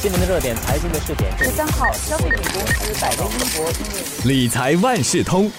新闻的热点，财经的试点。十三号，消费品公司百威英博理财万事通，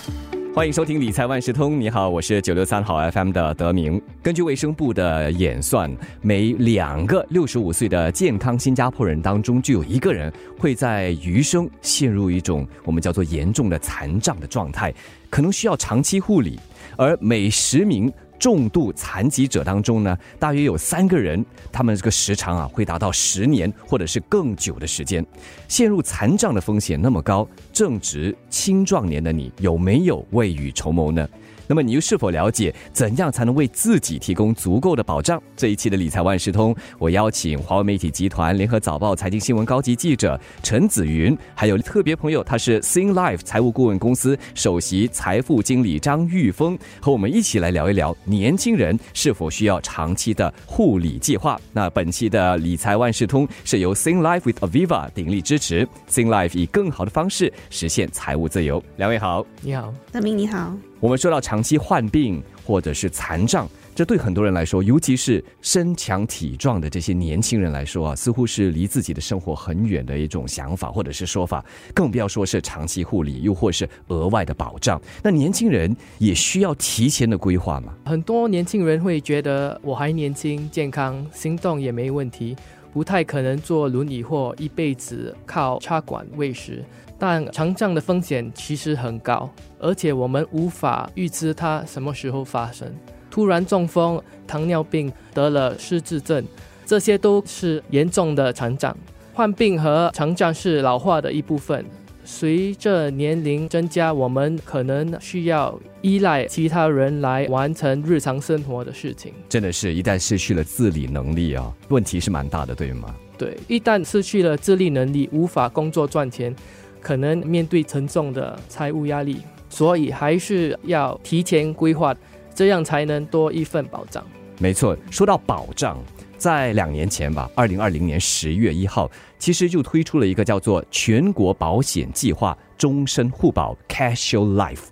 欢迎收听理财万事通。你好，我是九六三号 FM 的德明。根据卫生部的演算，每两个六十五岁的健康新加坡人当中，就有一个人会在余生陷入一种我们叫做严重的残障的状态，可能需要长期护理。而每十名重度残疾者当中呢，大约有三个人，他们这个时长啊会达到十年或者是更久的时间，陷入残障的风险那么高，正值青壮年的你有没有未雨绸缪呢？那么你又是否了解怎样才能为自己提供足够的保障？这一期的理财万事通，我邀请华为媒体集团联合早报财经新闻高级记者陈子云，还有特别朋友，他是 Sing Life 财务顾问公司首席财富经理张玉峰，和我们一起来聊一聊年轻人是否需要长期的护理计划。那本期的理财万事通是由 Sing Life with Aviva 鼎力支持，Sing Life 以更好的方式实现财务自由。两位好，你好，大明你好。我们说到长期患病或者是残障，这对很多人来说，尤其是身强体壮的这些年轻人来说啊，似乎是离自己的生活很远的一种想法或者是说法，更不要说是长期护理，又或是额外的保障。那年轻人也需要提前的规划吗？很多年轻人会觉得我还年轻、健康，行动也没问题，不太可能坐轮椅或一辈子靠插管喂食。但肠障的风险其实很高，而且我们无法预知它什么时候发生。突然中风、糖尿病、得了失智症，这些都是严重的肠障。患病和肠障是老化的一部分。随着年龄增加，我们可能需要依赖其他人来完成日常生活的事情。真的是一旦失去了自理能力啊，问题是蛮大的，对吗？对，一旦失去了自理能力，无法工作赚钱。可能面对沉重的财务压力，所以还是要提前规划，这样才能多一份保障。没错，说到保障，在两年前吧，二零二零年十月一号，其实就推出了一个叫做全国保险计划终身互保 （Casual Life）。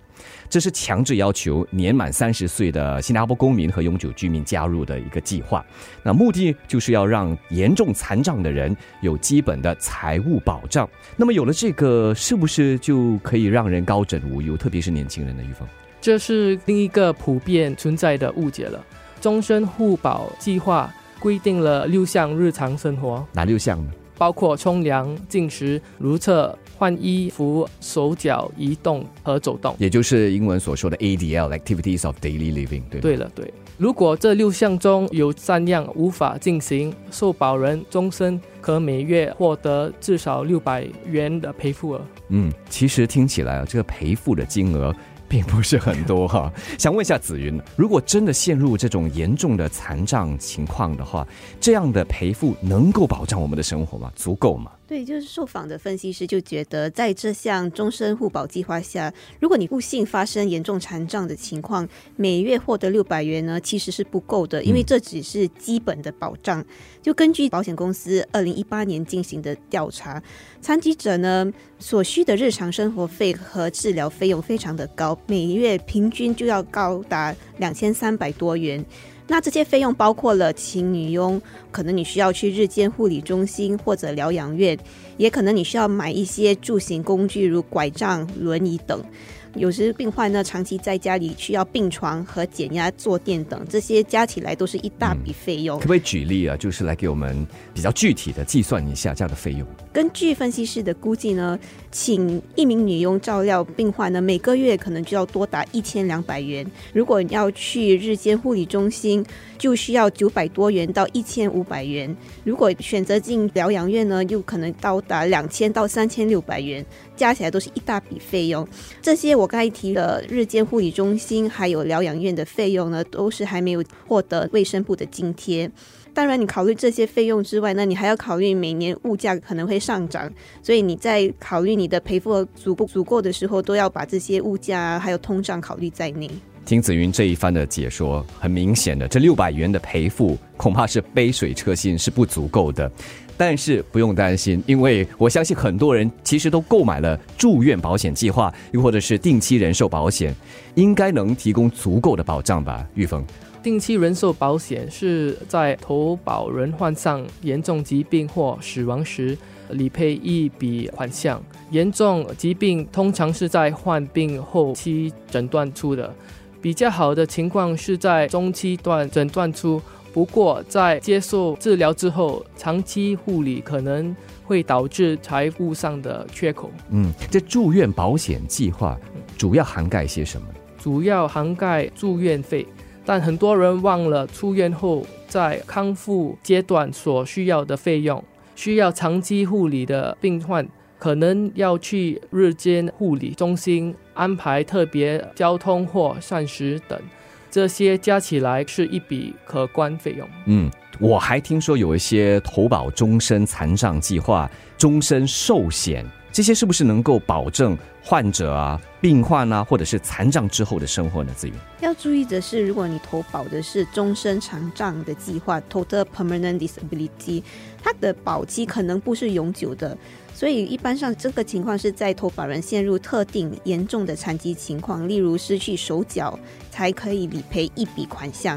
这是强制要求年满三十岁的新加坡公民和永久居民加入的一个计划。那目的就是要让严重残障的人有基本的财务保障。那么有了这个，是不是就可以让人高枕无忧？特别是年轻人的玉峰，这是另一个普遍存在的误解了。终身互保计划规定了六项日常生活，哪六项呢？包括冲凉、进食、如厕、换衣服、手脚移动和走动，也就是英文所说的 ADL（Activities of Daily Living）。对，对了，对。如果这六项中有三样无法进行，受保人终身可每月获得至少六百元的赔付额。嗯，其实听起来啊，这个赔付的金额。并不是很多哈，想问一下紫云，如果真的陷入这种严重的残障情况的话，这样的赔付能够保障我们的生活吗？足够吗？对，就是受访的分析师就觉得，在这项终身互保计划下，如果你不幸发生严重残障的情况，每月获得六百元呢，其实是不够的，因为这只是基本的保障。就根据保险公司二零一八年进行的调查，残疾者呢所需的日常生活费和治疗费用非常的高，每月平均就要高达两千三百多元。那这些费用包括了请女佣，可能你需要去日间护理中心或者疗养院，也可能你需要买一些助行工具，如拐杖、轮椅等。有时病患呢长期在家里需要病床和减压坐垫等，这些加起来都是一大笔费用。可不可以举例啊？就是来给我们比较具体的计算一下这样的费用。根据分析师的估计呢，请一名女佣照料病患呢，每个月可能就要多达一千两百元。如果要去日间护理中心，就需要九百多元到一千五百元。如果选择进疗养院呢，又可能到达两千到三千六百元，加起来都是一大笔费用。这些我刚才提的日间护理中心还有疗养院的费用呢，都是还没有获得卫生部的津贴。当然，你考虑这些费用之外，那你还要考虑每年物价可能会上涨，所以你在考虑你的赔付足不足够的时候，都要把这些物价还有通胀考虑在内。听子云这一番的解说，很明显的，这六百元的赔付恐怕是杯水车薪，是不足够的。但是不用担心，因为我相信很多人其实都购买了住院保险计划，又或者是定期人寿保险，应该能提供足够的保障吧？玉峰。定期人寿保险是在投保人患上严重疾病或死亡时理赔一笔款项。严重疾病通常是在患病后期诊断出的，比较好的情况是在中期段诊断出。不过，在接受治疗之后，长期护理可能会导致财务上的缺口。嗯，这住院保险计划主要涵盖些什么？主要涵盖住院费，但很多人忘了出院后在康复阶段所需要的费用。需要长期护理的病患，可能要去日间护理中心安排特别交通或膳食等。这些加起来是一笔可观费用。嗯，我还听说有一些投保终身残障计划、终身寿险，这些是不是能够保证患者啊、病患啊，或者是残障之后的生活呢？资源要注意的是，如果你投保的是终身残障的计划 （Total Permanent Disability），它的保期可能不是永久的。所以，一般上这个情况是在投保人陷入特定严重的残疾情况，例如失去手脚，才可以理赔一笔款项。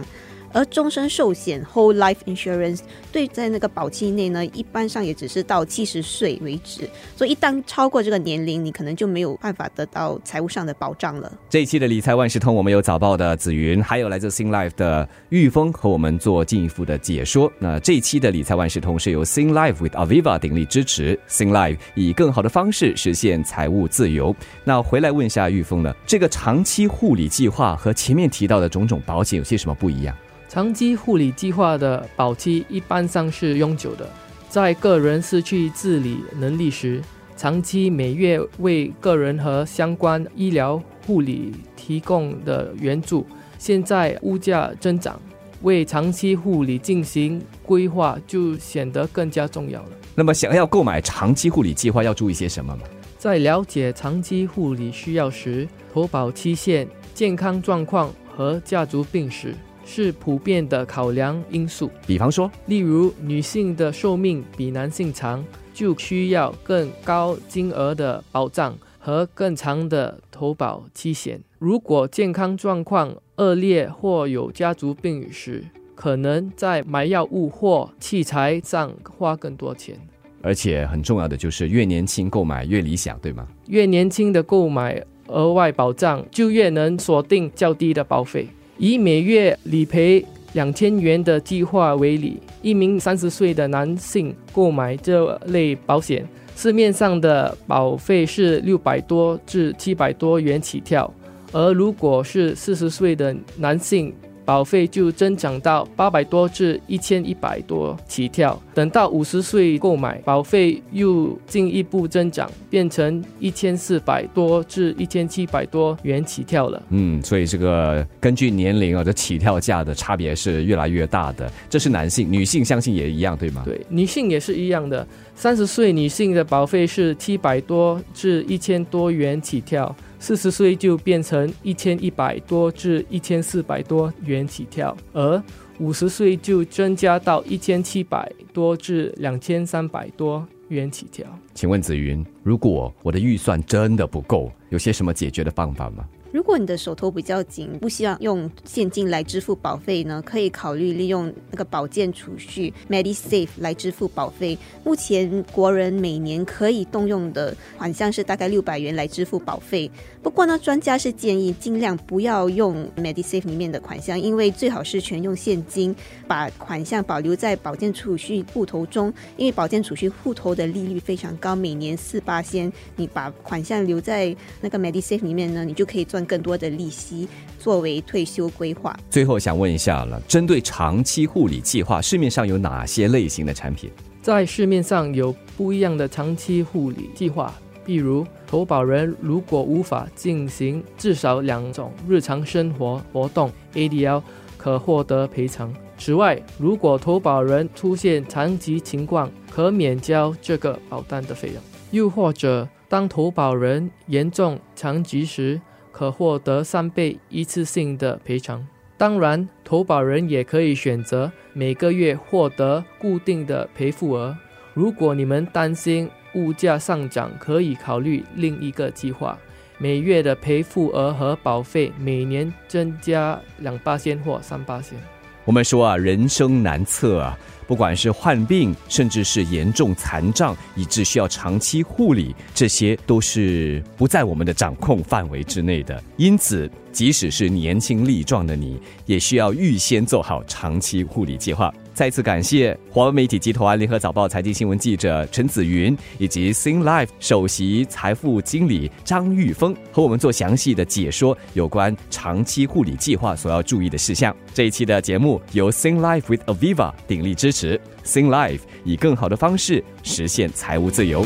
而终身寿险 （whole life insurance） 对在那个保期内呢，一般上也只是到七十岁为止。所以一旦超过这个年龄，你可能就没有办法得到财务上的保障了。这一期的理财万事通，我们有早报的紫云，还有来自 Sing Life 的玉峰和我们做进一步的解说。那这一期的理财万事通是由 Sing Life with Aviva 鼎力支持，Sing Life 以更好的方式实现财务自由。那回来问一下玉峰呢，这个长期护理计划和前面提到的种种保险有些什么不一样？长期护理计划的保期一般上是永久的，在个人失去自理能力时，长期每月为个人和相关医疗护理提供的援助。现在物价增长，为长期护理进行规划就显得更加重要了。那么，想要购买长期护理计划要注意些什么吗？在了解长期护理需要时，投保期限、健康状况和家族病史。是普遍的考量因素。比方说，例如女性的寿命比男性长，就需要更高金额的保障和更长的投保期限。如果健康状况恶劣或有家族病史，可能在买药物或器材上花更多钱。而且很重要的就是，越年轻购买越理想，对吗？越年轻的购买额外保障，就越能锁定较低的保费。以每月理赔两千元的计划为例，一名三十岁的男性购买这类保险，市面上的保费是六百多至七百多元起跳，而如果是四十岁的男性，保费就增长到八百多至一千一百多起跳，等到五十岁购买，保费又进一步增长，变成一千四百多至一千七百多元起跳了。嗯，所以这个根据年龄啊，这起跳价的差别是越来越大的。这是男性，女性相信也一样，对吗？对，女性也是一样的。三十岁女性的保费是七百多至一千多元起跳。四十岁就变成一千一百多至一千四百多元起跳，而五十岁就增加到一千七百多至两千三百多元起跳。请问紫云，如果我的预算真的不够，有些什么解决的方法吗？如果你的手头比较紧，不希望用现金来支付保费呢，可以考虑利用那个保健储蓄 MediSave 来支付保费。目前国人每年可以动用的款项是大概六百元来支付保费。不过呢，专家是建议尽量不要用 MediSave 里面的款项，因为最好是全用现金，把款项保留在保健储蓄户头中。因为保健储蓄户头的利率非常高，每年四八仙。你把款项留在那个 MediSave 里面呢，你就可以赚。更多的利息作为退休规划。最后想问一下了，针对长期护理计划，市面上有哪些类型的产品？在市面上有不一样的长期护理计划，比如投保人如果无法进行至少两种日常生活活动，ADL 可获得赔偿。此外，如果投保人出现残疾情况，可免交这个保单的费用。又或者，当投保人严重残疾时，可获得三倍一次性的赔偿。当然，投保人也可以选择每个月获得固定的赔付额。如果你们担心物价上涨，可以考虑另一个计划每月的赔付额和保费每年增加两八千或三八千。我们说啊，人生难测啊，不管是患病，甚至是严重残障，以致需要长期护理，这些都是不在我们的掌控范围之内的。因此，即使是年轻力壮的你，也需要预先做好长期护理计划。再次感谢华为媒体集团联合早报财经新闻记者陈子云，以及 Sing Life 首席财富经理张玉峰和我们做详细的解说，有关长期护理计划所要注意的事项。这一期的节目由 Sing Life with Aviva 鼎力支持，Sing Life 以更好的方式实现财务自由。